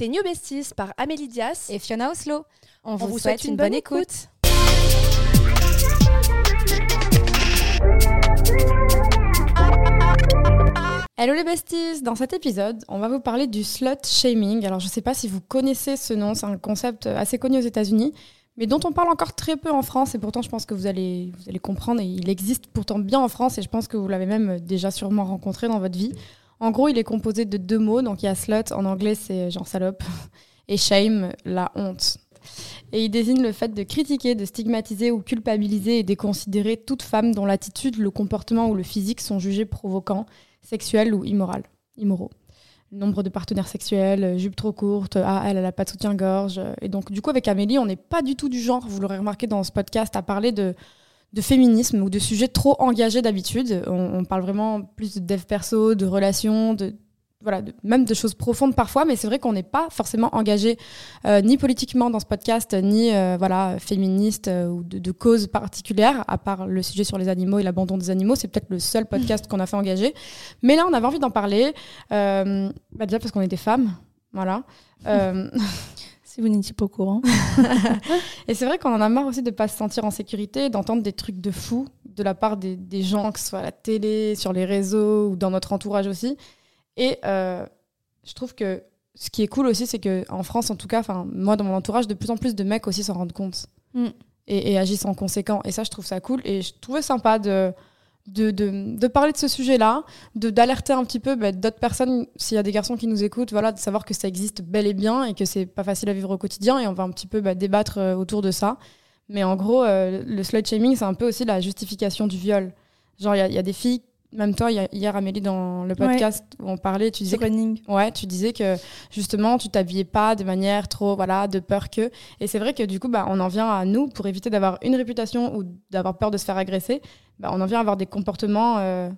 T'es New Besties par Amélie Dias et Fiona Oslo. On, vous, souhaite, une, bonne, écoute. Hello les besties Dans cet épisode, on va vous parler du slut shaming. Alors je ne sais pas si vous connaissez ce nom, c'est un concept assez connu aux États-Unis, mais dont on parle encore très peu en France, et pourtant je pense que vous allez, vous allez comprendre, et il existe pourtant bien en France, et je pense que vous l'avez même déjà sûrement rencontré dans votre vie. En gros, il est composé de deux mots. Donc il y a slut, en anglais c'est genre salope, et shame, la honte. Et il désigne le fait de critiquer, de stigmatiser ou culpabiliser et déconsidérer toute femme dont l'attitude, le comportement ou le physique sont jugés provoquants, sexuels ou immoraux. Nombre de partenaires sexuels, jupe trop courte, ah elle, elle a pas de soutien-gorge. Et donc du coup avec Amélie, on n'est pas du tout du genre, vous l'aurez remarqué dans ce podcast, à parler de de féminisme ou de sujets trop engagés d'habitude. On, parle vraiment plus de dev perso, de relations, de voilà, même de choses profondes parfois, mais c'est vrai qu'on n'est pas forcément engagé euh, ni politiquement dans ce podcast, ni euh, voilà féministe euh, ou de, causes particulières, à part le sujet sur les animaux et l'abandon des animaux. C'est peut-être le seul podcast qu'on a fait engager. Mais là, on avait envie d'en parler, bah déjà parce qu'on est des femmes, voilà. Si vous n'étiez pas au courant. et c'est vrai qu'on en a marre aussi de ne pas se sentir en sécurité, d'entendre des trucs de fou de la part des, gens, que ce soit à la télé, sur les réseaux ou dans notre entourage aussi. Et euh, je trouve que ce qui est cool aussi, c'est qu'en France, en tout cas, moi dans mon entourage, de plus en plus de mecs aussi s'en rendent compte mm. et, et, agissent en conséquent. Et ça, je trouve ça cool. Et je trouvais sympa de de, de, de, parler de ce sujet-là, d'alerter un petit peu bah, d'autres personnes, s'il y a des garçons qui nous écoutent, voilà, de savoir que ça existe bel et bien et que c'est pas facile à vivre au quotidien et on va un petit peu bah, débattre euh, autour de ça. Mais en gros, euh, le slut shaming, c'est un peu aussi la justification du viol. Genre, il y, y, a des filles, même toi, hier, Amélie, dans le podcast où on parlait, tu disais, que, ouais, tu disais que justement, tu t'habillais pas de manière trop, voilà, de peur que. Et c'est vrai que du coup, bah, on en vient à nous, pour éviter d'avoir une réputation ou d'avoir peur de se faire agresser, bah, on en vient à avoir des comportements euh,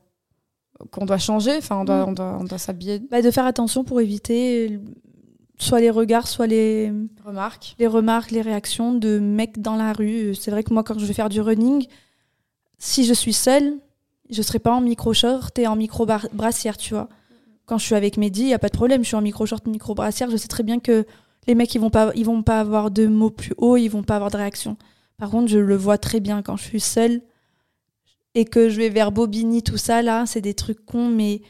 qu'on doit changer, enfin on doit, mm. on doit, s'habiller. Bah, de faire attention pour éviter soit les regards, soit les remarques, les remarques, les réactions de mecs dans la rue. C'est vrai que moi, quand je vais faire du running, si je suis seule, je serai pas en micro-short et en micro-brassière, tu vois. Quand je suis avec Mehdi, il n'y a pas de problème, je suis en micro-short, micro-brassière, je sais très bien que les mecs, ils vont pas, vont pas avoir de mots plus hauts, ils vont pas avoir de réaction. Par contre, je le vois très bien quand je suis seule et que je vais vers Bobigny, tout ça, là, c'est des trucs cons, mais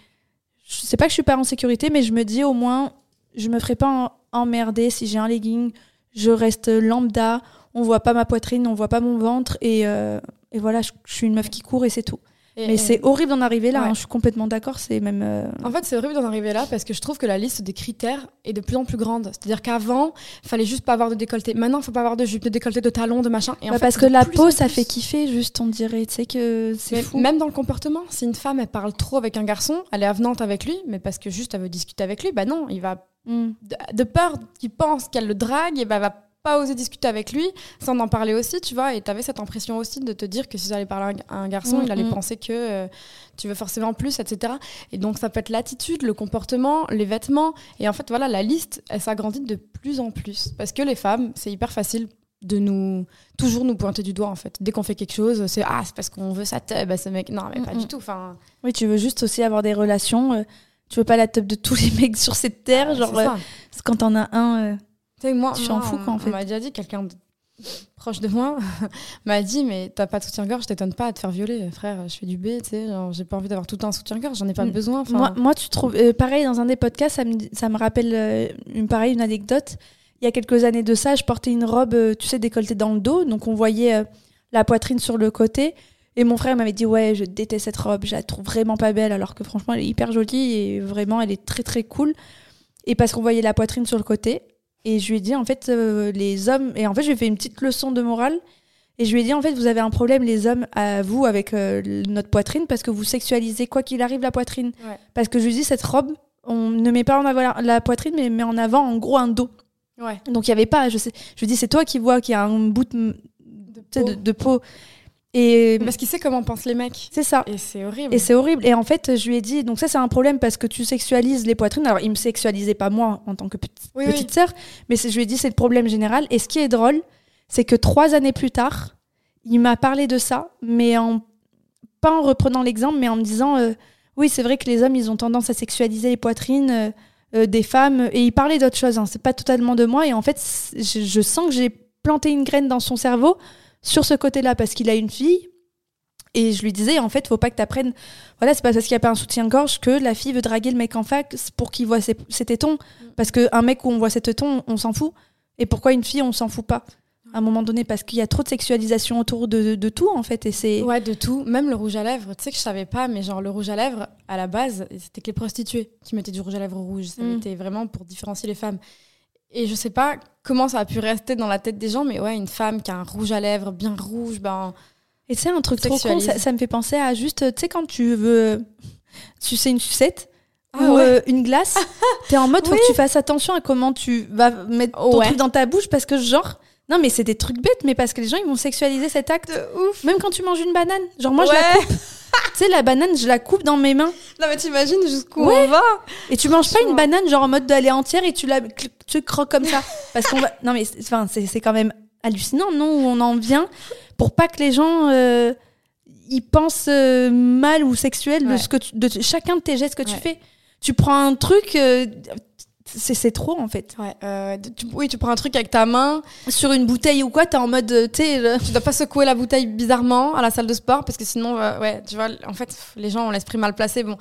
je sais pas que je suis pas en sécurité, mais je me dis au moins, je me ferai pas emmerder si j'ai un legging, je reste lambda, on voit pas ma poitrine, on voit pas mon ventre, et, euh, et voilà, je, suis une meuf qui court et c'est tout mais c'est horrible d'en arriver là, hein, je suis complètement d'accord. C'est même. Euh, en fait, c'est horrible d'en arriver là parce que je trouve que la liste des critères est de plus en plus grande. C'est-à-dire qu'avant, il fallait juste pas avoir de décolleté. Maintenant, il faut pas avoir de jupe, de décolleté, de talons, de machin. Et bah, parce que la peau, ça fait kiffer, juste, on dirait. Tu sais que c'est fou. Même dans le comportement, si une femme, elle parle trop avec un garçon, elle est avenante avec lui, mais parce que juste elle veut discuter avec lui, bah non, il va. Hmm. De, peur qu'il pense qu'elle le drague, et bah, va pas osé discuter avec lui sans en parler aussi, tu vois. Et tu avais cette impression aussi de te dire que si j'allais parler à un garçon, il allait mm, mm. penser que euh, tu veux forcément plus, etc. Et donc, ça peut être l'attitude, le comportement, les vêtements. Et en fait, voilà, la liste, elle s'agrandit de plus en plus. Parce que les femmes, c'est hyper facile de nous toujours nous pointer du doigt en fait dès qu'on fait quelque chose c'est ah c'est parce qu'on veut sa teub bah, ce mec non mais pas du tout enfin oui tu veux juste aussi avoir des relations euh, tu veux pas la teub de tous les mecs sur cette terre ah, genre euh, quand t'en as un moi, tu t'en fous quand en fait. On m'a déjà dit, quelqu'un proche de moi m'a dit mais t'as pas de soutien-gorge, je t'étonne pas à te faire violer, frère. Je fais du B, tu sais, j'ai pas envie d'avoir tout un soutien-gorge, j'en ai pas mm. besoin. Moi, moi, tu trouves euh, pareil dans un des podcasts, ça me, ça me rappelle euh, une pareille une anecdote. Il y a quelques années de ça, je portais une robe, euh, tu sais, décolletée dans le dos, donc on voyait la poitrine sur le côté. Et mon frère m'avait dit ouais, je déteste cette robe, je la trouve vraiment pas belle, alors que franchement elle est hyper jolie et vraiment elle est très très cool. Et parce qu'on voyait la poitrine sur le côté. Et je lui ai dit, en fait, euh, les hommes. Et en fait, je lui ai fait une petite leçon de morale. Et je lui ai dit, en fait, vous avez un problème, les hommes, à vous, avec euh, notre poitrine, parce que vous sexualisez, quoi qu'il arrive, la poitrine. Parce que je lui ai dit, cette robe, on ne met pas en avant la, poitrine, mais met en avant, en gros, un dos. Ouais. Donc, il n'y avait pas. Je, sais, je lui ai dit, c'est toi qui vois qu'il y a un bout de, de peau. Et parce qu'il sait comment pensent les mecs. C'est ça. Et c'est horrible. Et c'est horrible. Et en fait, je lui ai dit, donc ça c'est un problème parce que tu sexualises les poitrines. Alors il me sexualisait pas moi en tant que petite sœur, mais je lui ai dit c'est le problème général. Et ce qui est drôle, c'est que trois années plus tard, il m'a parlé de ça, mais en pas en reprenant l'exemple, mais en me disant, euh, oui c'est vrai que les hommes ils ont tendance à sexualiser les poitrines. Euh, euh, des femmes. Et il parlait d'autres choses. Hein. C'est pas totalement de moi. Et en fait, je, je sens que j'ai planté une graine dans son cerveau sur ce côté-là parce qu'il a une fille. Et je lui disais, en fait, faut pas que tu apprennes. Voilà, c'est pas parce qu'il n'y a pas un soutien-gorge que la fille veut draguer le mec en fac pour qu'il voit ses, ses tétons. Parce qu'un mec où on voit ses tétons, on s'en fout. Et pourquoi une fille, on s'en fout pas à un moment donné parce qu'il y a trop de sexualisation autour de, de tout en fait et c'est Ouais, de tout. Même le rouge à lèvres. Tu sais que je savais pas, mais genre le rouge à lèvres, à la base, c'était que les prostituées qui mettaient du rouge à lèvres rouge. Ça Mm. était vraiment pour différencier les femmes. Et je sais pas comment ça a pu rester dans la tête des gens, mais ouais, une femme qui a un rouge à lèvres bien rouge, ben. et c'est un truc trop con ça, ça me fait penser à juste tu sais quand tu veux sucer une sucette Ah ou ouais. euh, une glace t'es en mode faut Oui. que tu fasses attention à comment tu vas mettre ton Ouais. truc dans ta bouche parce que genre non mais c'est des trucs bêtes mais parce que les gens ils vont sexualiser cet acte. Ouf. même quand tu manges une banane. Genre moi je la coupe. Tu sais la banane je la coupe dans mes mains. Non, mais t'imagines jusqu'où Ouais. on va. Et tu manges pas une banane genre en mode d'aller entière et tu la tu croques comme ça. Parce qu'on va non mais c'est- enfin c'est c'est quand même hallucinant non où on en vient pour pas que les gens euh, ils pensent euh, mal ou sexuel de ce que tu- de chacun de tes gestes que tu fais. Tu prends un truc euh, c'est trop en fait. Ouais, euh, tu- oui, tu prends un truc avec ta main, Sur une bouteille ou quoi, t'es en mode euh, euh, tu dois pas secouer la bouteille bizarrement à la salle de sport parce que sinon, euh, ouais, tu vois, en fait, les gens ont l'esprit mal placé. Bon.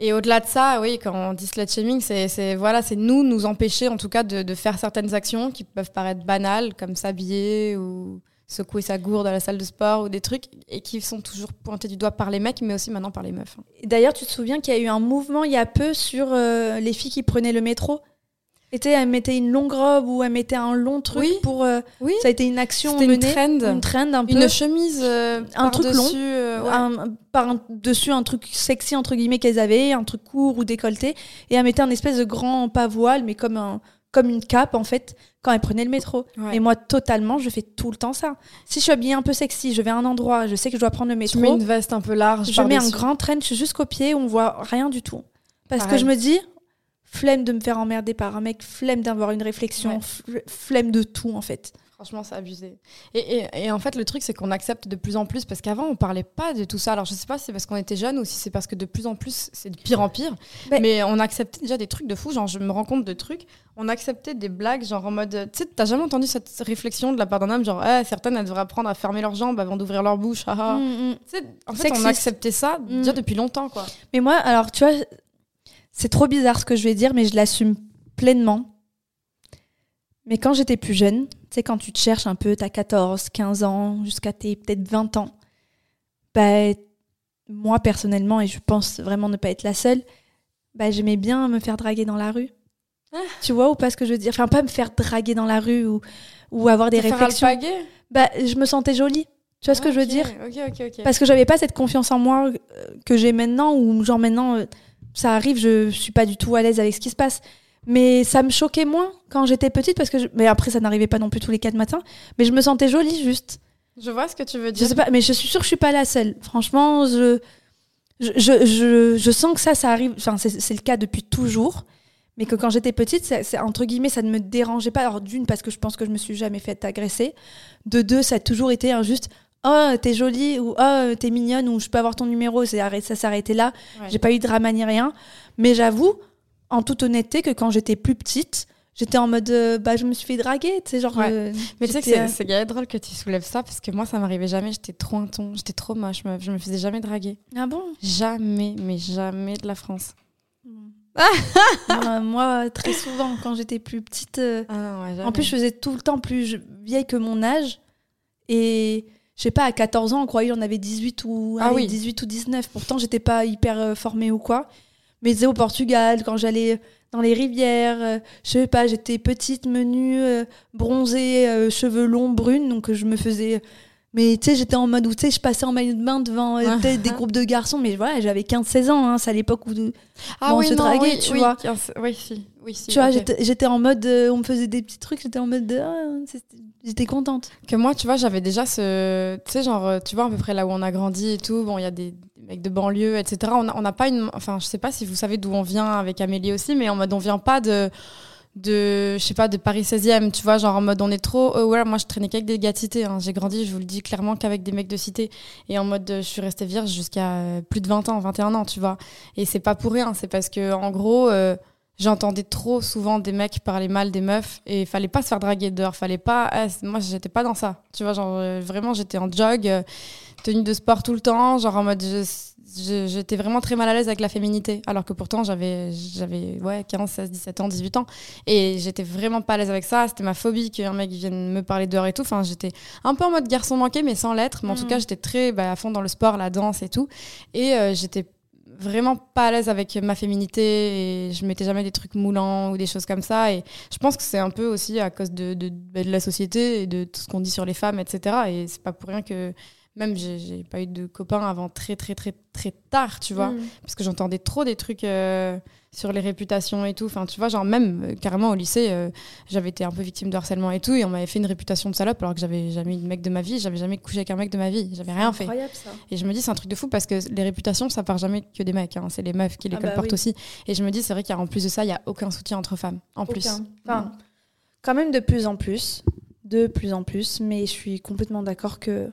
Et au-delà de ça, oui, quand on dit slut shaming, c'est, c'est, voilà, c'est nous, nous empêcher en tout cas de, de faire certaines actions qui peuvent paraître banales, comme s'habiller ou secouer sa gourde à la salle de sport ou des trucs, et qui sont toujours pointés du doigt par les mecs, mais aussi maintenant par les meufs. hein. D'ailleurs, tu te souviens qu'il y a eu un mouvement il y a peu sur euh, les filles qui prenaient le métro? Et elles mettaient une longue robe ou elles mettaient un long truc Oui. pour. euh, Oui, ça a été une action c'était une menée. trend. Une trend un peu. Une chemise euh, Un truc long. euh, ouais. un- par un- dessus un truc sexy entre guillemets qu'elles avaient, un truc court ou décolleté, et elles mettaient un espèce de grand pas voile, mais comme un comme une cape en fait, quand elles prenaient le métro. Ouais. Et moi totalement, je fais tout le temps ça. Si je suis habillée un peu sexy, je vais à un endroit, je sais que je dois prendre le métro, Tu mets une veste un peu large. je mets un grand trench jusqu'au pied où on voit rien du tout. Parce Pareil. que je me dis, flemme de me faire emmerder par un mec, flemme d'avoir une réflexion, Ouais. flemme de tout en fait. Franchement, c'est abusé. Et, et- et en fait, le truc, c'est qu'on accepte de plus en plus, parce qu'avant, on parlait pas de tout ça. Alors, je sais pas si c'est parce qu'on était jeunes ou si c'est parce que de plus en plus, c'est de pire en pire. Mais- Mais on acceptait déjà des trucs de fou. Genre, je me rends compte de trucs. On acceptait des blagues, genre en mode. Tu sais, t'as jamais entendu cette réflexion de la part d'un homme, genre, Ah, certaines, elles devraient apprendre à fermer leurs jambes avant d'ouvrir leur bouche. haha. Mm, mm. En fait, Sexiste. on acceptait ça Mm. déjà depuis longtemps, quoi. Mais moi, alors tu vois, c'est trop bizarre ce que je vais dire, mais je l'assume pleinement. Mais quand j'étais plus jeune, sais, quand tu te cherches un peu, t'as 14, 15 ans, jusqu'à tes peut-être 20 ans, bah, moi personnellement, et je pense vraiment ne pas être la seule, bah, j'aimais bien me faire draguer dans la rue. Ah. Tu vois ou pas ce que je veux dire? Enfin, pas me faire draguer dans la rue ou, ou avoir des faire réflexions. alpaguer Bah, je me sentais jolie. Tu vois ce que je veux dire? Parce que j'avais pas cette confiance en moi euh, que j'ai maintenant ou genre maintenant euh, ça arrive je, je suis pas du tout à l'aise avec ce qui se passe mais ça me choquait moins quand j'étais petite parce que je- mais après ça n'arrivait pas non plus tous les quatre matins mais je me sentais jolie juste. Je vois ce que tu veux je dire. sais pas mais je suis sûre que je suis pas la seule. Franchement je je, je, je, je sens que ça ça arrive enfin c'est le cas depuis toujours mais que quand j'étais petite c'est c'est- entre guillemets ça ne me dérangeait pas. Alors d'une parce que je pense que je me suis jamais fait agresser. De deux ça a toujours été un juste oh t'es jolie ou oh t'es mignonne ou je peux avoir ton numéro ça arrêté là. Ouais. j'ai pas eu de drama ni rien. Mais j'avoue en toute honnêteté que quand j'étais plus petite j'étais en mode euh, bah je me suis fait draguer tu sais genre Ouais. euh, Mais tu sais que c'est- euh, drôle que tu soulèves ça parce que moi ça m'arrivait jamais, j'étais trop un ton, j'étais trop moche, meuf. je me faisais jamais draguer. ah bon? Jamais, mais jamais de la France. moi, moi, très souvent quand j'étais plus petite euh, Ah non, ouais, jamais. En plus, je faisais tout le temps plus vieille que mon âge. Et je sais pas, à 14 ans, on croyait qu'on avait 18 ou, Ah oui. 18 ou 19. Pourtant, j'étais pas hyper formée ou quoi. Mais au Portugal, quand j'allais dans les rivières, euh, je sais pas, j'étais petite, menue, euh, bronzée, euh, cheveux longs, brune. Donc, euh, je me faisais. Mais tu sais, j'étais en mode où tu sais, je passais en maillot de bain devant euh, Ah. des groupes de garçons. Mais voilà, j'avais 15-16 ans. Hein, c'est à l'époque où. ah on oui, se non, draguait, oui, tu oui, vois. Oui, si. Oui, si, Tu vois, j'étais- en mode. euh, on me faisait des petits trucs, j'étais en mode. de, ah, c'est- j'étais contente. Que moi, tu vois, j'avais déjà ce. Tu sais, genre, euh, tu vois, à peu près là où on a grandi et tout. Bon, il y a des, mecs de banlieue, etc. On n'a on pas une. Enfin, je sais pas si vous savez d'où on vient avec Amélie aussi, mais en mode, on vient pas de. De je sais pas de Paris 16e tu vois genre en mode on est trop euh, ouais moi je traînais qu'avec des gars de cité hein. j'ai grandi je vous le dis clairement qu'avec des mecs de cité et en mode je suis restée vierge jusqu'à euh, plus de 20 ans 21 ans tu vois et c'est pas pour rien c'est parce que en gros euh, j'entendais trop souvent des mecs parler mal des meufs et fallait pas se faire draguer dehors, fallait pas. c- moi, j'étais pas dans ça. Tu vois, genre vraiment, j'étais en jog, tenue de sport tout le temps, genre en mode. je- J'étais vraiment très mal à l'aise avec la féminité, alors que pourtant j'avais j'avais ouais 15, 16, 17 ans, 18 ans. Et j'étais vraiment pas à l'aise avec ça, c'était ma phobie qu'un mec vienne me parler dehors et tout. Enfin, j'étais un peu en mode garçon manqué mais sans l'être, mais en tout Mhm. cas, j'étais très bah, à fond dans le sport, la danse et tout. Et euh, j'étais vraiment pas à l'aise avec ma féminité et je mettais jamais des trucs moulants ou des choses comme ça. Et je pense que c'est un peu aussi à cause de, de, bah, de la société et de tout ce qu'on dit sur les femmes etc et c'est pas pour rien que même j'ai pas eu de copains avant très très très très tard tu vois Mm. parce que j'entendais trop des trucs euh, sur les réputations et tout enfin tu vois genre même euh, carrément au lycée euh, j'avais été un peu victime de harcèlement et tout et on m'avait fait une réputation de salope alors que j'avais jamais eu de mec de ma vie j'avais jamais couché avec un mec de ma vie j'avais rien fait Incroyable ça. et je me dis, c'est un truc de fou parce que les réputations, ça part jamais que des mecs. hein. C'est les meufs qui les Ah bah colportent oui. aussi. Et je me dis, c'est vrai qu'en plus de ça, il y a aucun soutien entre femmes. En plus. Enfin, quand même de plus en plus. De plus en plus. Mais je suis complètement d'accord que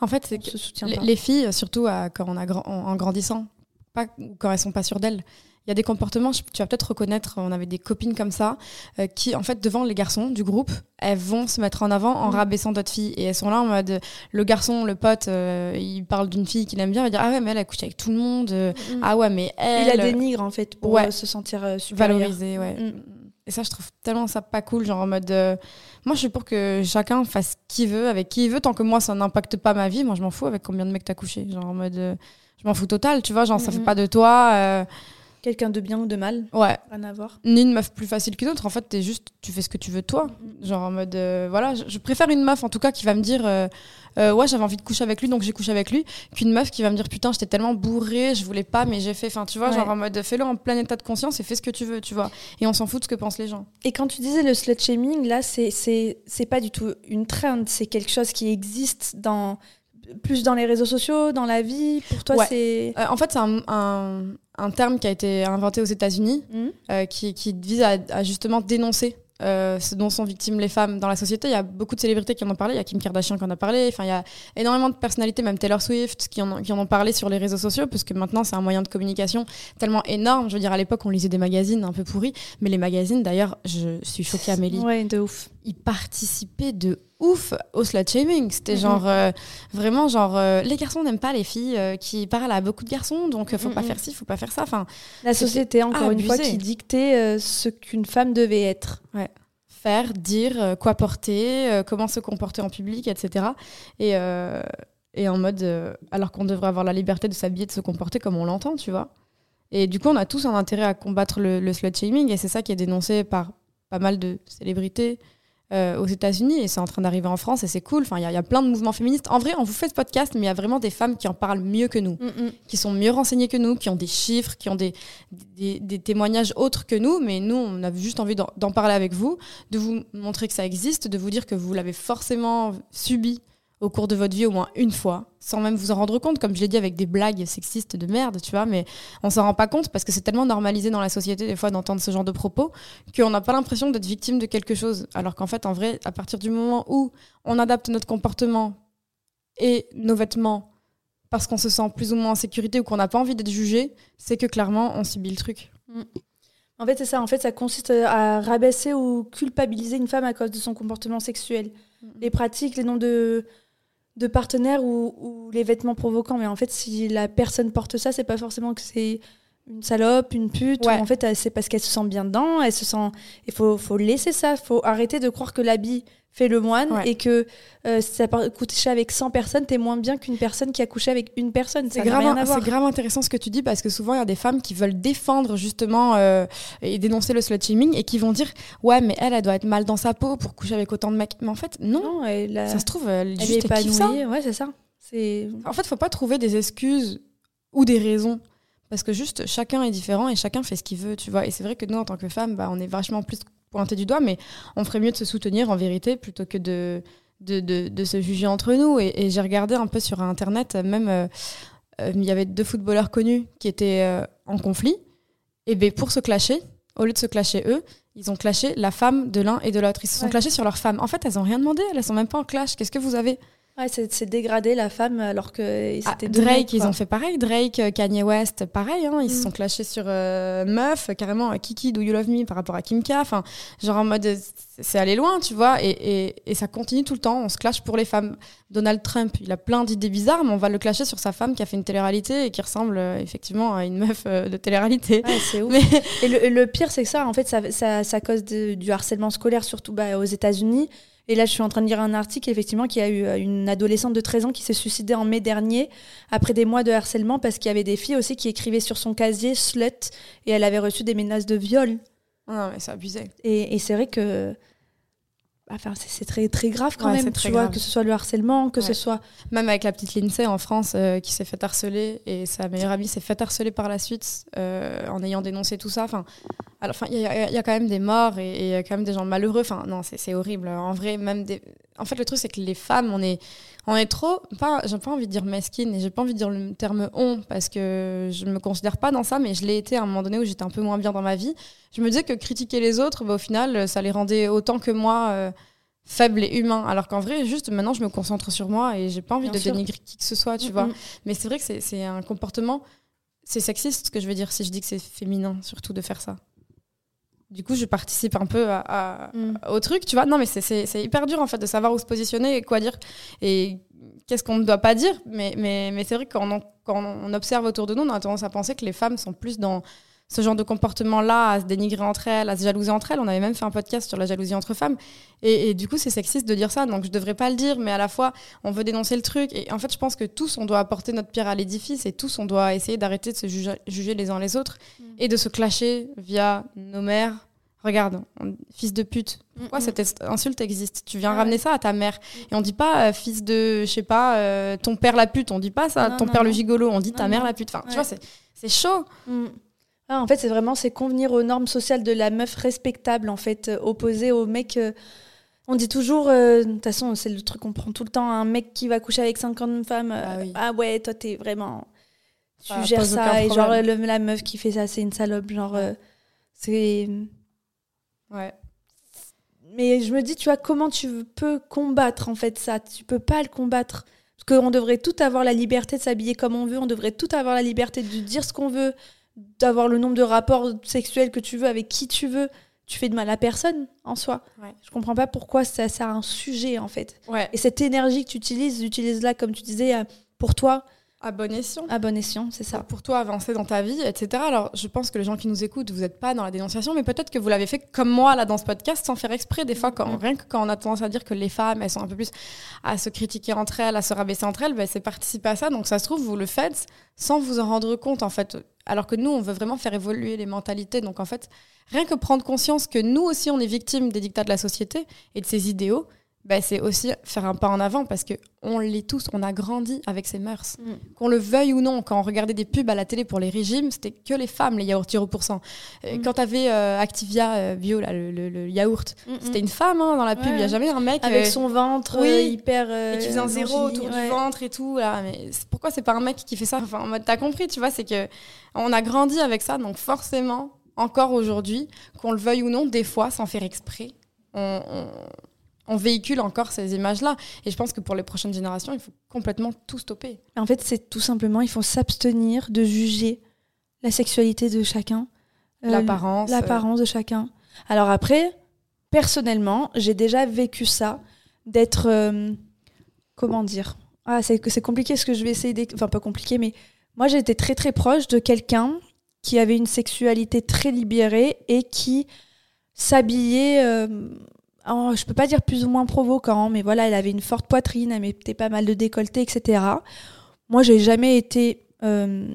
En fait, c'est que se soutient les, filles, surtout à- quand on a en, en grandissant, pas quand elles sont pas sûres d'elles. Il y a des comportements, tu vas peut-être reconnaître, on avait des copines comme ça, euh, qui, en fait, devant les garçons du groupe, elles vont se mettre en avant en Mm. rabaissant d'autres filles. Et elles sont là en mode, le garçon, le pote, euh, il parle d'une fille qu'il aime bien, il va dire, ah ouais, mais elle a couché avec tout le monde. euh, Mm. Ah ouais, mais elle. Il la dénigre en fait pour Ouais. euh, se sentir euh, supérieur. valoriser, ouais. Mm. Et ça, je trouve tellement ça pas cool, genre en mode. euh, moi, je suis pour que chacun fasse ce qu'il veut, avec qui il veut, tant que moi, ça n'impacte pas ma vie. Moi, je m'en fous avec combien de mecs t'as couché. Genre en mode. euh, je m'en fous total, tu vois, genre ça fait pas de toi. euh, Quelqu'un de bien ou de mal, ouais. rien à voir. Ni une meuf plus facile qu'une autre. En fait, t'es juste. Tu fais ce que tu veux de toi. Genre en mode. voilà, je, je préfère une meuf, en tout cas, qui va me dire. Euh, ouais, j'avais envie de coucher avec lui, donc j'ai couché avec lui, qu'une meuf qui va me dire putain, j'étais tellement bourrée, je voulais pas, mais j'ai fait. Enfin, tu vois, Ouais. genre en mode fais-le en plein état de conscience et fais ce que tu veux, tu vois. Et on s'en fout de ce que pensent les gens. Et quand tu disais le slut shaming, là, c'est pas du tout une trend, c'est quelque chose qui existe dans plus dans les réseaux sociaux, dans la vie. Pour toi, Ouais. c'est Euh, en fait, c'est un, un- un terme qui a été inventé aux États-Unis Hmm euh, qui, qui vise à, à justement dénoncer euh, ce dont sont victimes les femmes dans la société. Il y a beaucoup de célébrités qui en ont parlé. Il y a Kim Kardashian qui en a parlé. Enfin, il y a énormément de personnalités, même Taylor Swift, qui en, ont- qui en ont parlé sur les réseaux sociaux, parce que maintenant, c'est un moyen de communication tellement énorme. Je veux dire, à l'époque, on lisait des magazines un peu pourris. Mais les magazines, d'ailleurs, je suis choquée, Amélie, ouais, de ouf. Ils participaient de ouf au slut shaming. C'était Mhm. genre euh, vraiment genre euh, les garçons n'aiment pas les filles euh, qui parlent à beaucoup de garçons, donc faut pas Mhm. faire ci, faut pas faire ça. Enfin, La société, encore une fois, qui dictait ce qu'une femme devait être. faire, dire, quoi porter, comment se comporter en public, etc. Et, et en mode, alors qu'on devrait avoir la liberté de s'habiller, de se comporter comme on l'entend, tu vois. Et du coup, on a tous un intérêt à combattre le, le slut shaming, et c'est ça qui est dénoncé par pas mal de célébrités euh, aux États-Unis, et c'est en train d'arriver en France, et c'est cool. Enfin, il y, a- il y a plein de mouvements féministes. En vrai, on vous fait ce podcast, mais il y a vraiment des femmes qui en parlent mieux que nous qui sont mieux renseignés que nous, qui ont des chiffres, qui ont des, des, des témoignages autres que nous, mais nous, on a juste envie d'en d'en parler avec vous, de vous montrer que ça existe, de vous dire que vous l'avez forcément subi au cours de votre vie au moins une fois, sans même vous en rendre compte, comme je l'ai dit avec des blagues sexistes de merde, tu vois, mais on s'en rend pas compte parce que c'est tellement normalisé dans la société des fois d'entendre ce genre de propos qu'on n'a pas l'impression d'être victime de quelque chose, alors qu'en fait, en vrai, à partir du moment où on adapte notre comportement et nos vêtements parce qu'on se sent plus ou moins en sécurité ou qu'on n'a pas envie d'être jugé, c'est que clairement on subit le truc. En fait, c'est ça. En fait, ça consiste à rabaisser ou culpabiliser une femme à cause de son comportement sexuel. Les pratiques, les noms de, de partenaires ou, les vêtements provoquants. Mais en fait, si la personne porte ça, c'est pas forcément que c'est une salope, une pute. Ouais. en fait, c'est parce qu'elle se sent bien dedans. Elle se sent. Il faut, faut laisser ça. Il faut arrêter de croire que l'habit fait le moine Ouais. et que euh, si ça avec 100 personnes, t'es moins bien qu'une personne qui a couché avec une personne. C'est grave, c'est grave intéressant ce que tu dis parce que souvent il y a des femmes qui veulent défendre justement euh, et dénoncer le slut shaming et qui vont dire ouais mais elle elle doit être mal dans sa peau pour coucher avec autant de mecs. Mais en fait non, Non, elle, a- ça se trouve elle, elle juste est ça. épanouie. Ouais, c'est ça. En fait faut pas trouver des excuses ou des raisons parce que juste chacun est différent et chacun fait ce qu'il veut tu vois. Et c'est vrai que nous en tant que femmes bah, on est vachement plus pointé du doigt mais on ferait mieux de se soutenir en vérité plutôt que de de, de, de se juger entre nous. Et, et j'ai regardé un peu sur internet même euh, euh, il y avait deux footballeurs connus qui étaient euh, en conflit. Et ben pour se clasher au lieu de se clasher eux ils ont clashé la femme de l'un et de l'autre. Ils se sont Ouais. clashés sur leur femme. En fait elles ont rien demandé. Elles sont même pas en clash. Qu'est-ce que vous avez? Ouais, c'est dégrader la femme alors que Ah, c'était deux Drake, ils ont fait pareil. Drake, euh, Kanye West, pareil. hein, ils se Mm. sont clashés sur euh, meuf, carrément euh, Kiki, Do You Love Me par rapport à Kim K. Enfin, genre en mode, c'est- allé loin, tu vois. Et, et, et ça continue tout le temps. On se clash pour les femmes. Donald Trump, il a plein d'idées bizarres, mais on va le clasher sur sa femme qui a fait une télé-réalité et qui ressemble euh, effectivement à une meuf euh, de télé-réalité. Ouais, c'est ouf. Mais Et le, le pire, c'est que ça, en fait, ça, ça, ça cause de- du harcèlement scolaire, surtout bah, aux États-Unis. Et là, je suis en train de lire un article, effectivement, qui a eu euh, une adolescente de 13 ans qui s'est suicidée en mai dernier, après des mois de harcèlement, parce qu'il y avait des filles aussi qui écrivaient sur son casier slut, et elle avait reçu des menaces de viol. non, mais c'est abusé. Et, et c'est vrai que. Enfin, c'est très, très grave quand Ouais, même, tu vois, grave. que ce soit le harcèlement, que ce soit. Même avec la petite Lindsay en France euh, qui s'est fait harceler et sa meilleure amie s'est fait harceler par la suite euh, en ayant dénoncé tout ça. Enfin, il y, y a quand même des morts et il y a quand même des gens malheureux. Enfin, non, c'est c'est horrible. En vrai, même des. En fait, le truc c'est que les femmes, on est, on est trop. Pas, j'ai pas envie de dire mesquine et j'ai pas envie de dire le terme on parce que je me considère pas dans ça, mais je l'ai été à un moment donné où j'étais un peu moins bien dans ma vie. Je me disais que critiquer les autres, bah, au final, ça les rendait autant que moi. euh, faibles et humains alors qu'en vrai juste maintenant je me concentre sur moi et j'ai pas envie Bien de sûr. dénigrer qui que ce soit tu Mm, vois mm. mais c'est vrai que c'est- c'est un comportement c'est sexiste ce que je veux dire si je dis que c'est féminin surtout de faire ça du coup je participe un peu à, à- Mm. au truc tu vois non mais c'est- hyper dur en fait de savoir où se positionner et quoi dire et qu'est-ce qu'on ne doit pas dire mais, mais, mais c'est vrai que quand on, quand on observe autour de nous on a tendance à penser que les femmes sont plus dans ce genre de comportement-là, à se dénigrer entre elles, à se jalouser entre elles. On avait même fait un podcast sur la jalousie entre femmes. Et, et du coup, c'est sexiste de dire ça, donc je devrais pas le dire, mais à la fois, on veut dénoncer le truc. Et en fait, je pense que tous, on doit apporter notre pierre à l'édifice et tous, on doit essayer d'arrêter de se juger, juger les uns les autres Mm. et de se clasher via nos mères. Regarde, on- fils de pute. Pourquoi cette insulte existe? Tu viens Ah ramener ça à ta mère. Et on dit pas euh, fils de, je sais pas, euh, ton père la pute. On dit pas ça, Non, ton non, père le gigolo. On dit ta mère la pute. Enfin, tu vois, c'est c'est chaud. Mm. Ah, en fait, c'est vraiment c'est convenir aux normes sociales de la meuf respectable, en fait, euh, opposée au mec. euh, on dit toujours, euh, de toute façon, c'est le truc qu'on prend tout le temps, un mec qui va coucher avec 50 femmes. euh, Ah oui. ah ouais, toi, t'es vraiment. Tu Ça gères ça. Et genre, le- la meuf qui fait ça, c'est une salope. Genre, c'est. Ouais. Mais je me dis, tu vois, comment tu peux combattre, en fait, ça? Tu peux pas le combattre. Parce qu'on devrait tout avoir la liberté de s'habiller comme on veut, on devrait tout avoir la liberté de dire ce qu'on veut, d'avoir le nombre de rapports sexuels que tu veux avec qui tu veux. Tu fais de mal à personne en soi. Ouais. Je comprends pas pourquoi ça, ça a un sujet en fait. Ouais. Et cette énergie que tu utilises, utilise-la comme tu disais euh, pour toi, À bon escient. à bon escient, c'est ça. pour toi avancer dans ta vie, etc. Alors, je pense que les gens qui nous écoutent, vous n'êtes pas dans la dénonciation, mais peut-être que vous l'avez fait comme moi là dans ce podcast, sans faire exprès. Des fois, quand, Mhm. rien que quand on a tendance à dire que les femmes, elles sont un peu plus à se critiquer entre elles, à se rabaisser entre elles, ben, c'est participer à ça. Donc, ça se trouve, vous le faites sans vous en rendre compte, en fait. Alors que nous, on veut vraiment faire évoluer les mentalités. Donc, en fait, rien que prendre conscience que nous aussi, on est victime des dictats de la société et de ses idéaux, ben, c'est aussi faire un pas en avant parce que on l'est tous, on a grandi avec ces mœurs Mm. qu'on le veuille ou non, quand on regardait des pubs à la télé pour les régimes, c'était que les femmes, les yaourts 0%. Euh, Mm. Quand t'avais euh, Activia euh, Bio, là, le, le- le yaourt, c'était une femme hein, dans la pub, il Ouais. y a jamais un mec Avec euh, son ventre oui. euh, hyper. et qui faisait un zéro autour ouais. du ventre et tout. Là. Mais pourquoi c'est pas un mec qui fait ça? Enfin, en mode, t'as compris, tu vois, c'est que on a grandi avec ça, donc forcément, encore aujourd'hui, qu'on le veuille ou non, des fois, sans faire exprès, on, on- on véhicule encore ces images-là. Et je pense que pour les prochaines générations, il faut complètement tout stopper. En fait, c'est tout simplement, il faut s'abstenir de juger la sexualité de chacun. euh, L'apparence. l'apparence de chacun. Alors après, personnellement, j'ai déjà vécu ça, d'être, euh, comment dire, ah c'est c'est compliqué ce que je vais essayer, d'ex- enfin pas compliqué, mais moi j'étais très très proche de quelqu'un qui avait une sexualité très libérée et qui s'habillait, euh, en- je peux pas dire plus ou moins provocant, mais voilà, elle avait une forte poitrine, elle mettait pas mal de décolleté, etc. Moi, j'ai jamais été euh,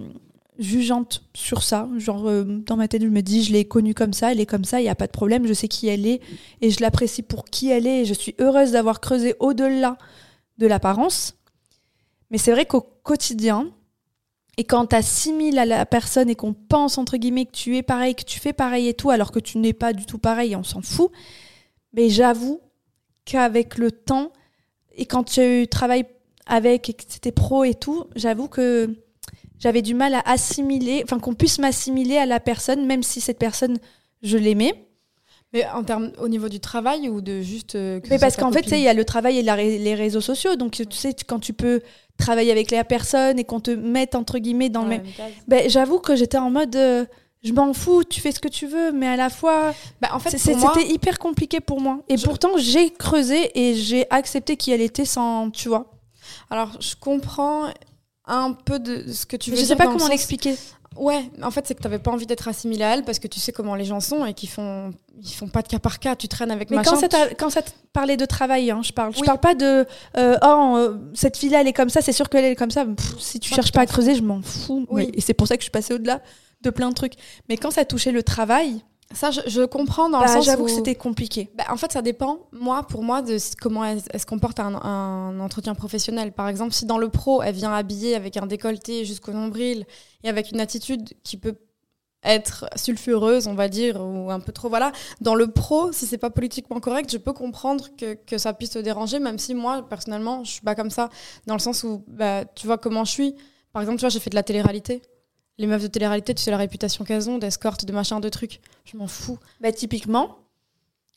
jugeante sur ça. Genre, euh, dans ma tête, je me dis, je l'ai connue comme ça, elle est comme ça, il n'y a pas de problème, je sais qui elle est et je l'apprécie pour qui elle est et je suis heureuse d'avoir creusé au-delà de l'apparence. Mais c'est vrai qu'au quotidien, et quand tu assimiles à la personne et qu'on pense, entre guillemets, que tu es pareil, que tu fais pareil et tout, alors que tu n'es pas du tout pareil, on s'en fout. Mais j'avoue qu'avec le temps, et quand tu travailles avec et que c'était pro et tout, j'avoue que j'avais du mal à assimiler, enfin qu'on puisse m'assimiler à la personne, même si cette personne, je l'aimais. Mais en termes, au niveau du travail ou de juste. euh, que Mais ce parce qu'en fait, il y a le travail et la les réseaux sociaux. Donc, tu sais, quand tu peux travailler avec la personne et qu'on te mette, entre guillemets, dans Dans le même. Ben, j'avoue que j'étais en mode. euh, je m'en fous, tu fais ce que tu veux, mais à la fois, Bah, en fait, c'était hyper compliqué pour moi. Et Je- pourtant, j'ai creusé et j'ai accepté qui elle était sans, tu vois. alors je comprends un peu de ce que tu veux je sais pas comment l'expliquer. Ouais, en fait, c'est que t'avais pas envie d'être assimilé à elle parce que tu sais comment les gens sont et qu'ils font, ils font pas de cas par cas. Tu traînes avec Mais machin. quand ça, t'a- quand ça te parlait de travail, hein, je parle. Je Oui. parle pas de euh, oh euh, cette fille-là elle est comme ça, c'est sûr qu'elle est comme ça. Pff, si tu Ça, cherches tu pas à creuser, je m'en fous. Oui. Mais- et c'est pour ça que je suis passée au-delà de plein de trucs. Mais quand ça touchait le travail, Ça, je, je comprends dans bah, le sens j'avoue où... que c'était compliqué. Bah, en fait, ça dépend, moi, pour moi, de comment elle, elle se comporte un, un entretien professionnel. Par exemple, si dans le pro, elle vient habillée avec un décolleté jusqu'au nombril et avec une attitude qui peut être sulfureuse, on va dire, ou un peu trop, voilà. Dans le pro, si c'est pas politiquement correct, je peux comprendre que, que ça puisse te déranger, même si moi, personnellement, je suis pas comme ça, dans le sens où, bah, tu vois comment je suis. Par exemple, tu vois, j'ai fait de la télé-réalité. Les meufs de télé-réalité, tu sais la réputation qu'elles ont, d'escorte, de machin, de trucs. Je m'en fous. Bah, typiquement,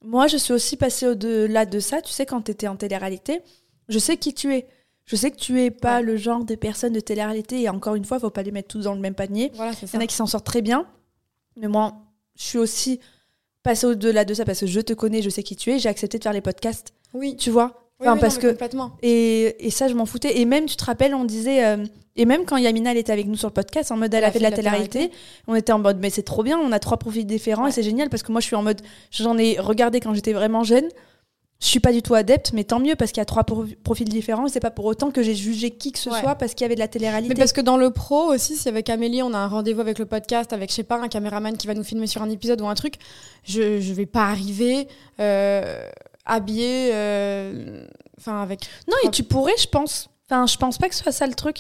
moi je suis aussi passée au-delà de ça. Tu sais, quand tu étais en télé-réalité, je sais qui tu es. Je sais que tu es pas Ouais. le genre de personne de télé-réalité. Et encore une fois, faut pas les mettre tous dans le même panier. Voilà, Il y en a qui s'en sortent très bien. Mais moi, je suis aussi passée au-delà de ça parce que je te connais, je sais qui tu es. J'ai accepté de faire les podcasts, Oui, tu vois. Enfin, oui, parce non, que complètement. et, et ça, je m'en foutais. Et même, tu te rappelles, on disait. euh, et même quand Yamina, elle était avec nous sur le podcast, en mode elle, a fait de la télé-réalité, on était en mode mais c'est trop bien, on a trois profils différents Ouais. et c'est génial parce que moi, je suis en mode. J'en ai regardé quand j'étais vraiment jeune. Je suis pas du tout adepte, mais tant mieux parce qu'il y a trois pro- profils différents c'est pas pour autant que j'ai jugé qui que ce Ouais. soit parce qu'il y avait de la télé-réalité. Mais parce que dans le pro aussi, si avec Amélie, on a un rendez-vous avec le podcast, avec, je sais pas, un caméraman qui va nous filmer sur un épisode ou un truc, je, je vais pas arriver euh, habillée, euh, enfin, avec. Non, et tu pourrais, je pense. Enfin, je pense pas que ce soit ça le truc.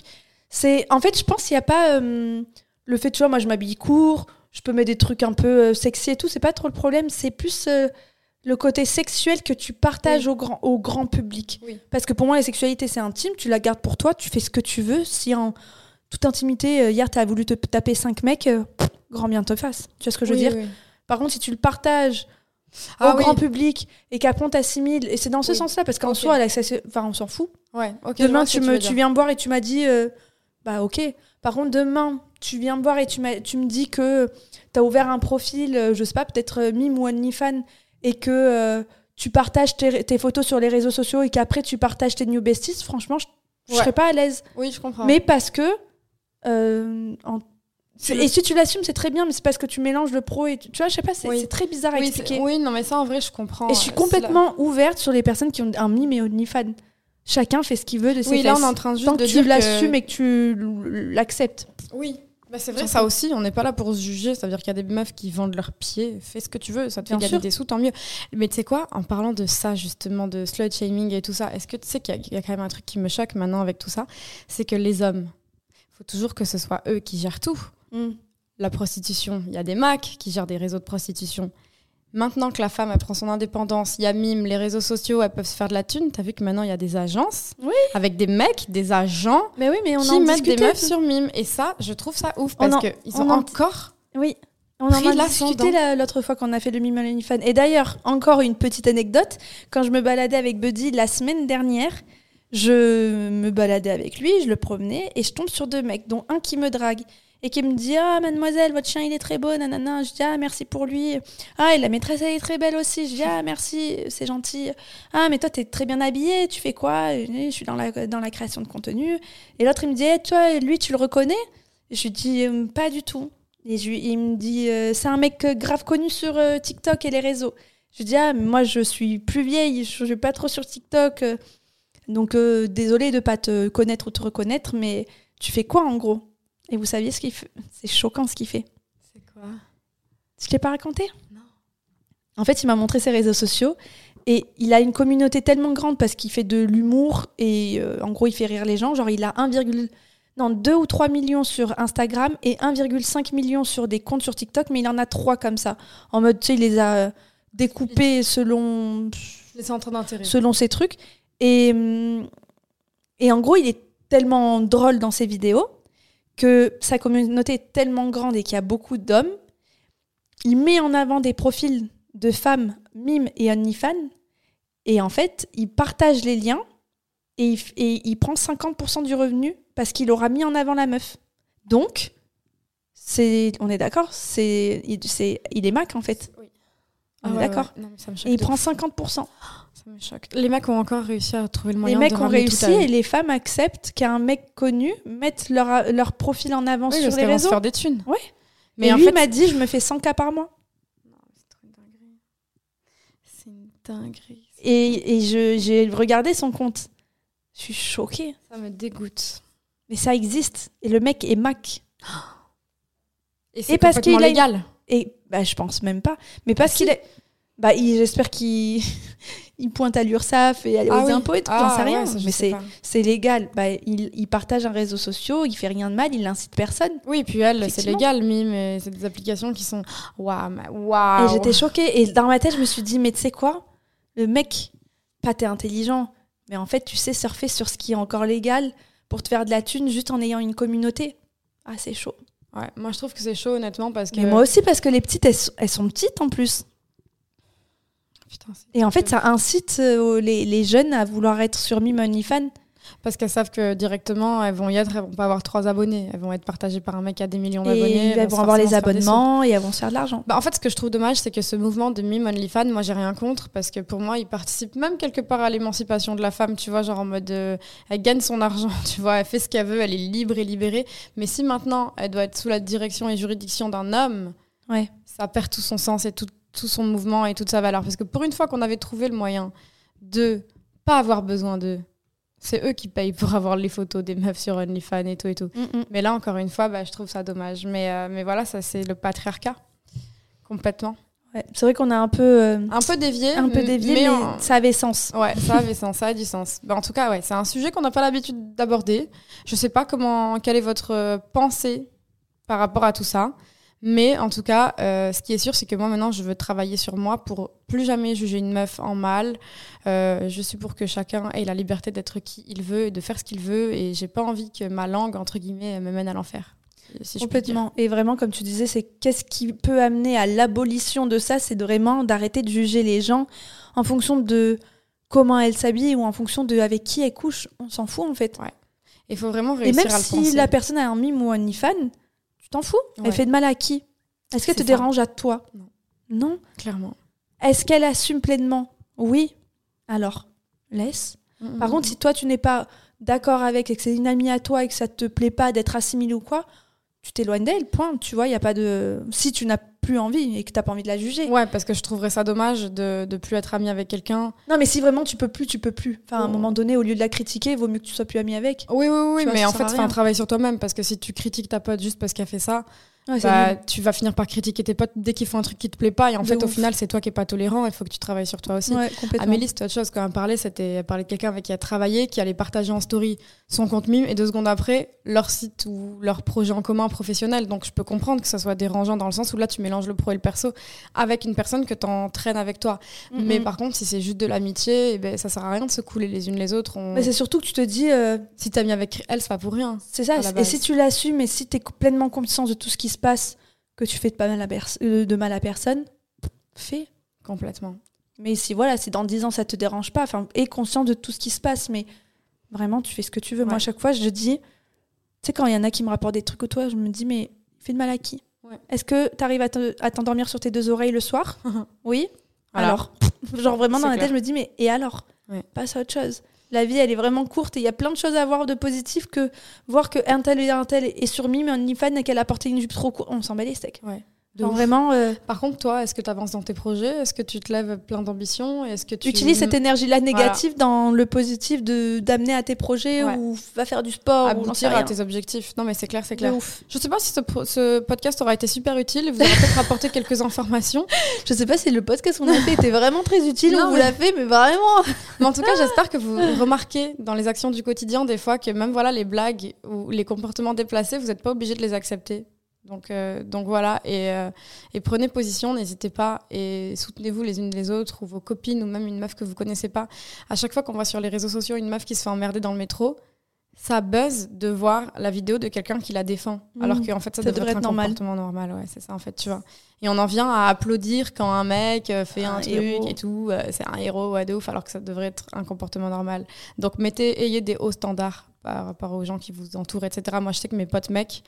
C'est, en fait, je pense qu'il n'y a pas euh, le fait, tu vois, moi je m'habille court, je peux mettre des trucs un peu euh, sexy et tout, c'est pas trop le problème. C'est plus euh, le côté sexuel que tu partages Oui. au grand, au grand public. Oui. Parce que pour moi, la sexualité c'est intime, tu la gardes pour toi, tu fais ce que tu veux. Si en toute intimité, hier t'as voulu te taper cinq mecs, pff, grand bien te fasse. Tu vois ce que je veux Oui, dire? Par contre, si tu le partages Ah au oui. grand public et qu'après on t'assimile, et c'est dans ce Oui. sens-là, parce qu'en Ok. soi, enfin, on s'en fout. Ouais, ok. je vois Demain, tu, me, tu viens me voir et tu m'as dit, euh, bah ok. Par contre, demain, tu viens me voir et tu, m'as- tu me dis que tu as ouvert un profil, euh, je sais pas, peut-être euh, Mime ou OnlyFans, et que euh, tu partages tes, tes photos sur les réseaux sociaux et qu'après tu partages tes New Besties, franchement, je, je Ouais. serais pas à l'aise. Oui, je comprends. Mais parce que. euh, en- Et si tu l'assumes, c'est très bien, mais c'est parce que tu mélanges le pro et tu, tu vois, je sais pas, c'est Oui. très bizarre à oui, expliquer. oui, non, mais ça, en vrai, je comprends. Et je suis euh, complètement ouverte sur les personnes qui ont un mime et OnlyFans. Chacun fait ce qu'il veut de ses Oui, là, on est en train juste Tant de que dire tu que- l'assumes et que tu l'acceptes. Oui. Bah, c'est vrai, ça aussi, on n'est pas là pour se juger. Ça veut dire qu'il y a des meufs qui vendent leurs pieds. Fais ce que tu veux, ça te fait gagner des sous, tant mieux. Mais tu sais quoi, en parlant de ça, justement, de slut shaming et tout ça, est-ce que tu sais qu'il y, y a quand même un truc qui me choque maintenant avec tout ça C'est que les hommes, il faut toujours que ce soit eux qui gèrent tout. La prostitution, il y a des Macs qui gèrent des réseaux de prostitution. Maintenant que la femme elle prend son indépendance, il y a Mime, les réseaux sociaux, elles peuvent se faire de la thune. T'as vu que maintenant il y a des agences Oui. avec des mecs, des agents Mais oui, mais on qui en mettent des meufs sur Mime. Et ça, je trouve ça ouf parce qu'ils on ont en- encore. Oui. On en a discuté la- l'autre fois qu'on a fait le Mime OnlyFans. Et d'ailleurs, encore une petite anecdote. Quand je me baladais avec Buddy la semaine dernière, je me baladais avec lui, je le promenais et je tombe sur deux mecs, dont un qui me drague et qui me dit Ah, mademoiselle, votre chien il est très beau, nanana. Je dis Ah, merci pour lui. Ah, et la maîtresse elle est très belle aussi. Je dis Ah, merci, c'est gentil. Ah, mais toi t'es très bien habillée, tu fais quoi? Je suis dans la, dans la création de contenu. Et l'autre il me dit Eh, Toi, lui, tu le reconnais? Je lui dis Euh, Pas du tout. Et je il me dit euh, C'est un mec euh, grave connu sur TikTok et les réseaux. Je lui dis Ah, mais moi je suis plus vieille, je suis pas trop sur TikTok. donc euh, désolée de pas te connaître ou te reconnaître, mais tu fais quoi en gros? Et vous saviez ce qu'il fait C'est choquant ce qu'il fait. C'est quoi? Je t'ai pas raconté? Non. En fait, il m'a montré ses réseaux sociaux et il a une communauté tellement grande parce qu'il fait de l'humour et euh, en gros, il fait rire les gens. Genre, il a 1, non, 2 ou 3 millions sur Instagram et 1,5 million sur des comptes sur TikTok, mais il en a 3 comme ça. En mode, tu sais, il les a euh, découpés selon Les centres d'intérêt. selon ses trucs. Et, hum, et en gros, il est tellement drôle dans ses vidéos que sa communauté est tellement grande et qu'il y a beaucoup d'hommes. Il met en avant des profils de femmes mime et OnlyFans. Et en fait, il partage les liens et il, et il prend 50% du revenu parce qu'il aura mis en avant la meuf. Donc, c'est, on est d'accord, c'est, c'est, il est Mac en fait. Ah ouais, d'accord. ouais. Ça Et il prend ouf. 50%. Ça me choque. Les mecs ont encore réussi à trouver le Les moyen mecs de ont ramener réussi tout à eux. et les femmes acceptent qu'un mec connu mette leur, leur profil en avant Oui, sur parce les qu'elles vont se réseaux. faire des thunes. Ouais. Mais et en lui fait, m'a dit, je me fais 100 cas par mois. c'est trop une dinguerie. C'est une dinguerie. Et, et je, j'ai regardé son compte. Je suis choquée. Ça me dégoûte. Mais ça existe. Et le mec est Mac. Et c'est Et parce complètement qu'il une- légal. Et bah, je pense même pas. Mais parce si. qu'il est. Bah, j'espère qu'il il pointe à l'URSSAF et aux oui. impôts et tout. Ah, J'en sais rien. ouais, ça, je mais c'est, c'est légal. Bah, il, il partage un réseau social, il fait rien de mal, il incite personne. Oui, puis elle, c'est légal, et c'est des applications qui sont. Waouh, mais waouh. Et j'étais choquée. Et dans ma tête, je me suis dit, mais tu sais quoi? Le mec, pas t'es intelligent, mais en fait, tu sais surfer sur ce qui est encore légal pour te faire de la thune juste en ayant une communauté. Ah, c'est chaud. Ouais, moi, je trouve que c'est chaud, honnêtement, parce que. Mais moi aussi, parce que les petites, elles, sont- elles sont petites en plus. Putain, Et en fait, ça incite euh, les, les jeunes à vouloir être sur Mime OnlyFans. Parce qu'elles savent que directement, elles vont y être, elles vont pas avoir trois abonnés. Elles vont être partagées par un mec qui a des millions d'abonnés. Et elles vont avoir les abonnements et elles vont se faire de l'argent. Bah, en fait, ce que je trouve dommage, c'est que ce mouvement de mime OnlyFans, moi, j'ai rien contre parce que pour moi, il participe même quelque part à l'émancipation de la femme, tu vois, genre en mode, euh, elle gagne son argent, tu vois, elle fait ce qu'elle veut, elle est libre et libérée. Mais si maintenant, elle doit être sous la direction et juridiction d'un homme, Ouais. ça perd tout son sens et tout, tout son mouvement et toute sa valeur. Parce que pour une fois qu'on avait trouvé le moyen de pas avoir besoin d'eux, c'est eux qui payent pour avoir les photos des meufs sur OnlyFans et tout et tout. Mais là, encore une fois, bah, je trouve ça dommage. Mais, euh, mais voilà, ça, c'est le patriarcat. Complètement. Ouais. C'est vrai qu'on a un peu, euh, Un peu dévié. un peu dévié, mais, ça avait sens. Ouais, ça avait sens, ça a du sens. Bah, en tout cas, ouais, c'est un sujet qu'on n'a pas l'habitude d'aborder. Je sais pas comment, quelle est votre euh, pensée par rapport à tout ça. Mais en tout cas, euh, ce qui est sûr, c'est que moi maintenant, je veux travailler sur moi pour plus jamais juger une meuf en mal. Euh, je suis pour que chacun ait la liberté d'être qui il veut et de faire ce qu'il veut. Et j'ai pas envie que ma langue, entre guillemets, me mène à l'enfer. Si. Complètement. Et vraiment, comme tu disais, c'est qu'est-ce qui peut amener à l'abolition de ça? C'est vraiment d'arrêter de juger les gens en fonction de comment elles s'habillent ou en fonction de avec qui elles couchent. On s'en fout en fait. Il faut vraiment Et réussir même à le si penser. la personne a un mime ou un OnlyFans, tu t'en fous. Ouais. Elle fait de mal à qui Est-ce qu'elle te ça. dérange à toi Non. Non. Clairement. Est-ce qu'elle assume pleinement Oui. Alors, laisse. Par contre, si toi, tu n'es pas d'accord avec et que c'est une amie à toi et que ça te plaît pas d'être assimilé ou quoi, tu t'éloignes d'elle, point. Tu vois, il y a pas de... Si tu n'as plus envie et que tu n'as pas envie de la juger. Ouais, parce que je trouverais ça dommage de, de plus être amie avec quelqu'un. Non, mais si vraiment tu peux plus, tu peux plus. Enfin, à un Oh. moment donné, au lieu de la critiquer, il vaut mieux que tu sois plus ami avec. Oui, oui, oui, vois, mais en fait, fais un travail sur toi-même parce que si tu critiques ta pote juste parce qu'elle fait ça, Ouais, bah, tu vas finir par critiquer tes potes dès qu'ils font un truc qui te plaît pas. Et en De fait, au final, c'est toi qui es pas tolérant. Il faut que tu travailles sur toi aussi. Ouais. Amélie, c'était autre chose. Quand elle parlait, c'était elle parlait de quelqu'un avec qui elle travaillait, qui allait partager en story son compte mime, et deux secondes après, leur site ou leur projet en commun professionnel. Donc, je peux comprendre que ça soit dérangeant dans le sens où là, tu mélanges le pro et le perso avec une personne que tu entraînes avec toi. Mm, Mais par contre, si c'est juste de l'amitié, eh ben, ça sert à rien de se couler les unes les autres. On... Mais c'est surtout que tu te dis, euh, Si t'as mis avec elle, c'est pas pour rien. c'est ça. Et si tu l'assumes et si tu es pleinement conscience de tout ce qui se passe, que tu fais de, pas mal à euh, de mal à personne, fais. Complètement. Mais si voilà, si dans 10 ans ça te dérange pas, enfin, aie conscience de tout ce qui se passe, mais vraiment tu fais ce que tu veux. Moi, à chaque fois, je dis, tu sais, quand il y en a qui me rapportent des trucs au toit, je me dis, mais fais de mal à qui? Ouais. Est-ce que tu arrives à te- à t'endormir sur tes deux oreilles le soir? Oui Voilà. Alors Genre vraiment dans la tête, je me dis, mais et alors? Ouais. Passe à autre chose. La vie, elle est vraiment courte et il y a plein de choses à voir de positif que voir que un tel et un tel est sur Mime, un fan et qu'elle a porté une jupe trop courte. On s'en bat les steaks. Ouf. vraiment, euh, Par contre, toi, est-ce que tu avances dans tes projets? Est-ce que tu te lèves plein d'ambition? Est-ce que tu utilise cette énergie-là négative dans le positif de d'amener à tes projets Ouais. ou va faire du sport ou aboutir à rien. tes objectifs Non, mais c'est clair, c'est clair. ouf. Je sais pas si ce, podcast aura été super utile. Vous aurez peut-être apporté quelques informations. Je sais pas si le podcast qu'on a fait était vraiment très utile, Non, on vous l'a fait, mais vraiment. Mais en tout cas, j'espère que vous remarquez dans les actions du quotidien des fois que même voilà les blagues ou les comportements déplacés, vous n'êtes pas obligé de les accepter. Donc, euh, donc voilà, et, euh, et prenez position, n'hésitez pas, et soutenez-vous les unes les autres, ou vos copines, ou même une meuf que vous connaissez pas. À chaque fois qu'on voit sur les réseaux sociaux une meuf qui se fait emmerder dans le métro, ça buzz de voir la vidéo de quelqu'un qui la défend. Mhm. Alors qu'en fait, ça, Ça devrait, devrait être, être un normal. comportement normal. Ouais, c'est ça, en fait, tu vois. Et on en vient à applaudir quand un mec euh, fait un, Un truc héros. et tout. euh, c'est un héros, ouais, de ouf, alors que ça devrait être un comportement normal. Donc, mettez, ayez des hauts standards par rapport aux gens qui vous entourent, etc. Moi, je sais que mes potes mecs,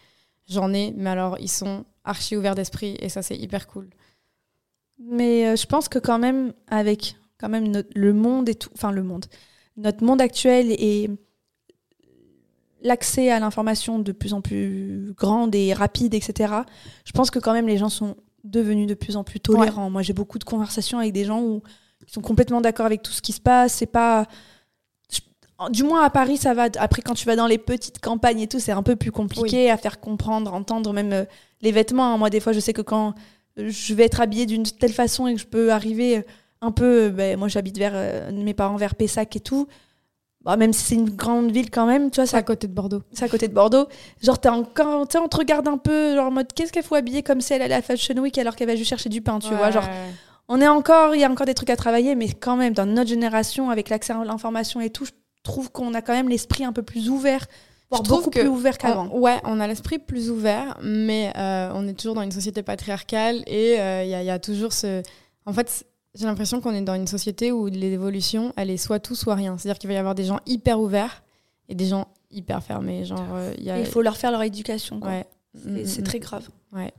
j'en ai, mais alors, ils sont archi ouverts d'esprit et ça, c'est hyper cool. Mais euh, je pense que quand même, avec quand même notre- le monde et tout, enfin le monde, notre monde actuel et l'accès à l'information de plus en plus grande et rapide, etc. Je pense que quand même les gens sont devenus de plus en plus tolérants. Moi, j'ai beaucoup de conversations avec des gens où ils sont complètement d'accord avec tout ce qui se passe. C'est pas du moins à Paris, ça va. Après, quand tu vas dans les petites campagnes et tout, c'est un peu plus compliqué à faire comprendre, entendre même euh, les vêtements. hein. Moi, des fois, je sais que quand euh, je vais être habillée d'une telle façon et que je peux arriver un peu. euh, ben, moi, j'habite vers euh, mes parents vers Pessac et tout. Bah, même si c'est une grande ville quand même, tu vois, C'est à côté de Bordeaux. c'est à côté de Bordeaux. Genre, t'es encore, tu sais, on te regarde un peu, genre en mode, qu'est-ce qu'elle faut habiller comme si elle allait à la Fashion Week alors qu'elle va juste chercher du pain, tu vois. Genre, on est encore, il y a encore des trucs à travailler, mais quand même, dans notre génération, avec l'accès à l'information et tout, trouve qu'on a quand même l'esprit un peu plus ouvert, voire Je beaucoup que plus ouvert qu'avant. Ouais, on a l'esprit plus ouvert, mais euh, on est toujours dans une société patriarcale et euh, il y, a- il y a toujours ce. En fait, j'ai l'impression qu'on est dans une société où l'évolution, elle est soit tout, soit rien. C'est-à-dire qu'il va y avoir des gens hyper ouverts et des gens hyper fermés. Genre, euh, il y a. Et Il faut leur faire leur éducation. quoi. Ouais. C'est Mm, très mm, grave. mm. Ouais.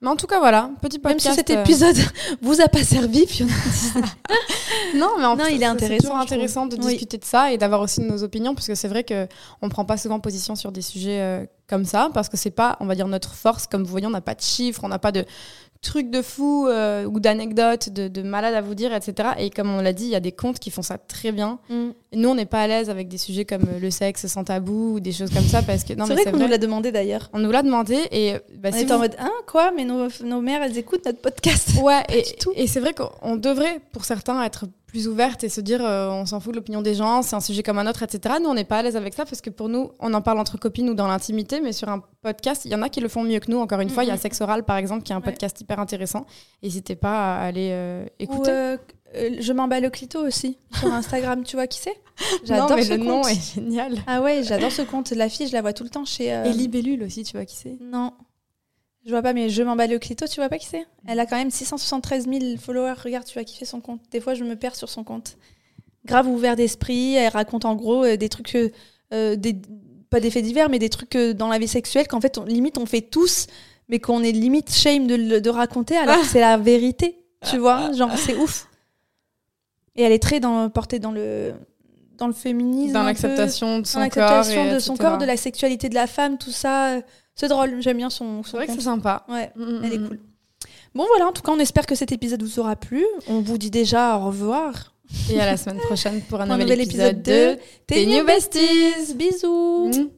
Mais en tout cas, voilà, petit Même podcast. si cet euh, épisode vous a pas servi, Fiona. Non, mais en Non, fait, il est intéressant, toujours intéressant de Oui. discuter de ça et d'avoir aussi nos opinions parce que c'est vrai que on prend pas souvent position sur des sujets euh, comme ça parce que c'est pas, on va dire, notre force. Comme vous voyez, on n'a pas de chiffres, on n'a pas de trucs de fou euh, ou d'anecdotes, de, de malades à vous dire, etc. Et comme on l'a dit, il y a des comptes qui font ça très bien. Mm. Nous, on n'est pas à l'aise avec des sujets comme euh, le sexe sans tabou ou des choses comme ça parce que non, C'est vrai qu'on nous l'a demandé d'ailleurs. On nous l'a demandé et bah, On si était en mode, hein, quoi Mais nos, nos mères, elles écoutent notre podcast. Ouais, et c'est vrai qu'on devrait, pour certains, être plus ouverte et se dire euh, on s'en fout de l'opinion des gens, c'est un sujet comme un autre, etc. Nous, on n'est pas à l'aise avec ça parce que pour nous, on en parle entre copines ou dans l'intimité, mais sur un podcast, il y en a qui le font mieux que nous. Encore une fois, il y a Mhm. Sex Oral, par exemple, qui est un Ouais. podcast hyper intéressant. N'hésitez pas à aller euh, Ou, écouter. euh, euh, je m'emballe le clito aussi sur Instagram. tu vois qui c'est? J'adore ce le nom compte. est génial. Ah ouais, j'adore ce compte. La fille, je la vois tout le temps chez. Et Libellule aussi, tu vois qui c'est? Non. Je vois pas, mais je m'emballe le clito, tu vois pas qui c'est? Elle a quand même 673 000 followers. Regarde, tu vas kiffer son compte. Des fois, je me perds sur son compte. Grave ouvert d'esprit. Elle raconte en gros euh, des trucs. euh, euh, des, pas des faits divers, mais des trucs euh, dans la vie sexuelle qu'en fait, on- limite, on fait tous, mais qu'on est limite shame de, raconter alors que c'est la vérité. Tu vois? Genre, c'est ouf. Et elle est très dans, portée dans le, dans le féminisme. Dans l'acceptation de son corps. et de son corps, de la sexualité de la femme, tout ça. C'est drôle, j'aime bien son, son C'est vrai que c'est sympa. Ouais, Mm, elle est mm, cool. Bon voilà, en tout cas, on espère que cet épisode vous aura plu. On vous dit déjà au revoir. Et à la semaine prochaine pour un, Un nouvel, nouvel épisode, épisode de Tes New Besties. Bisous Mm.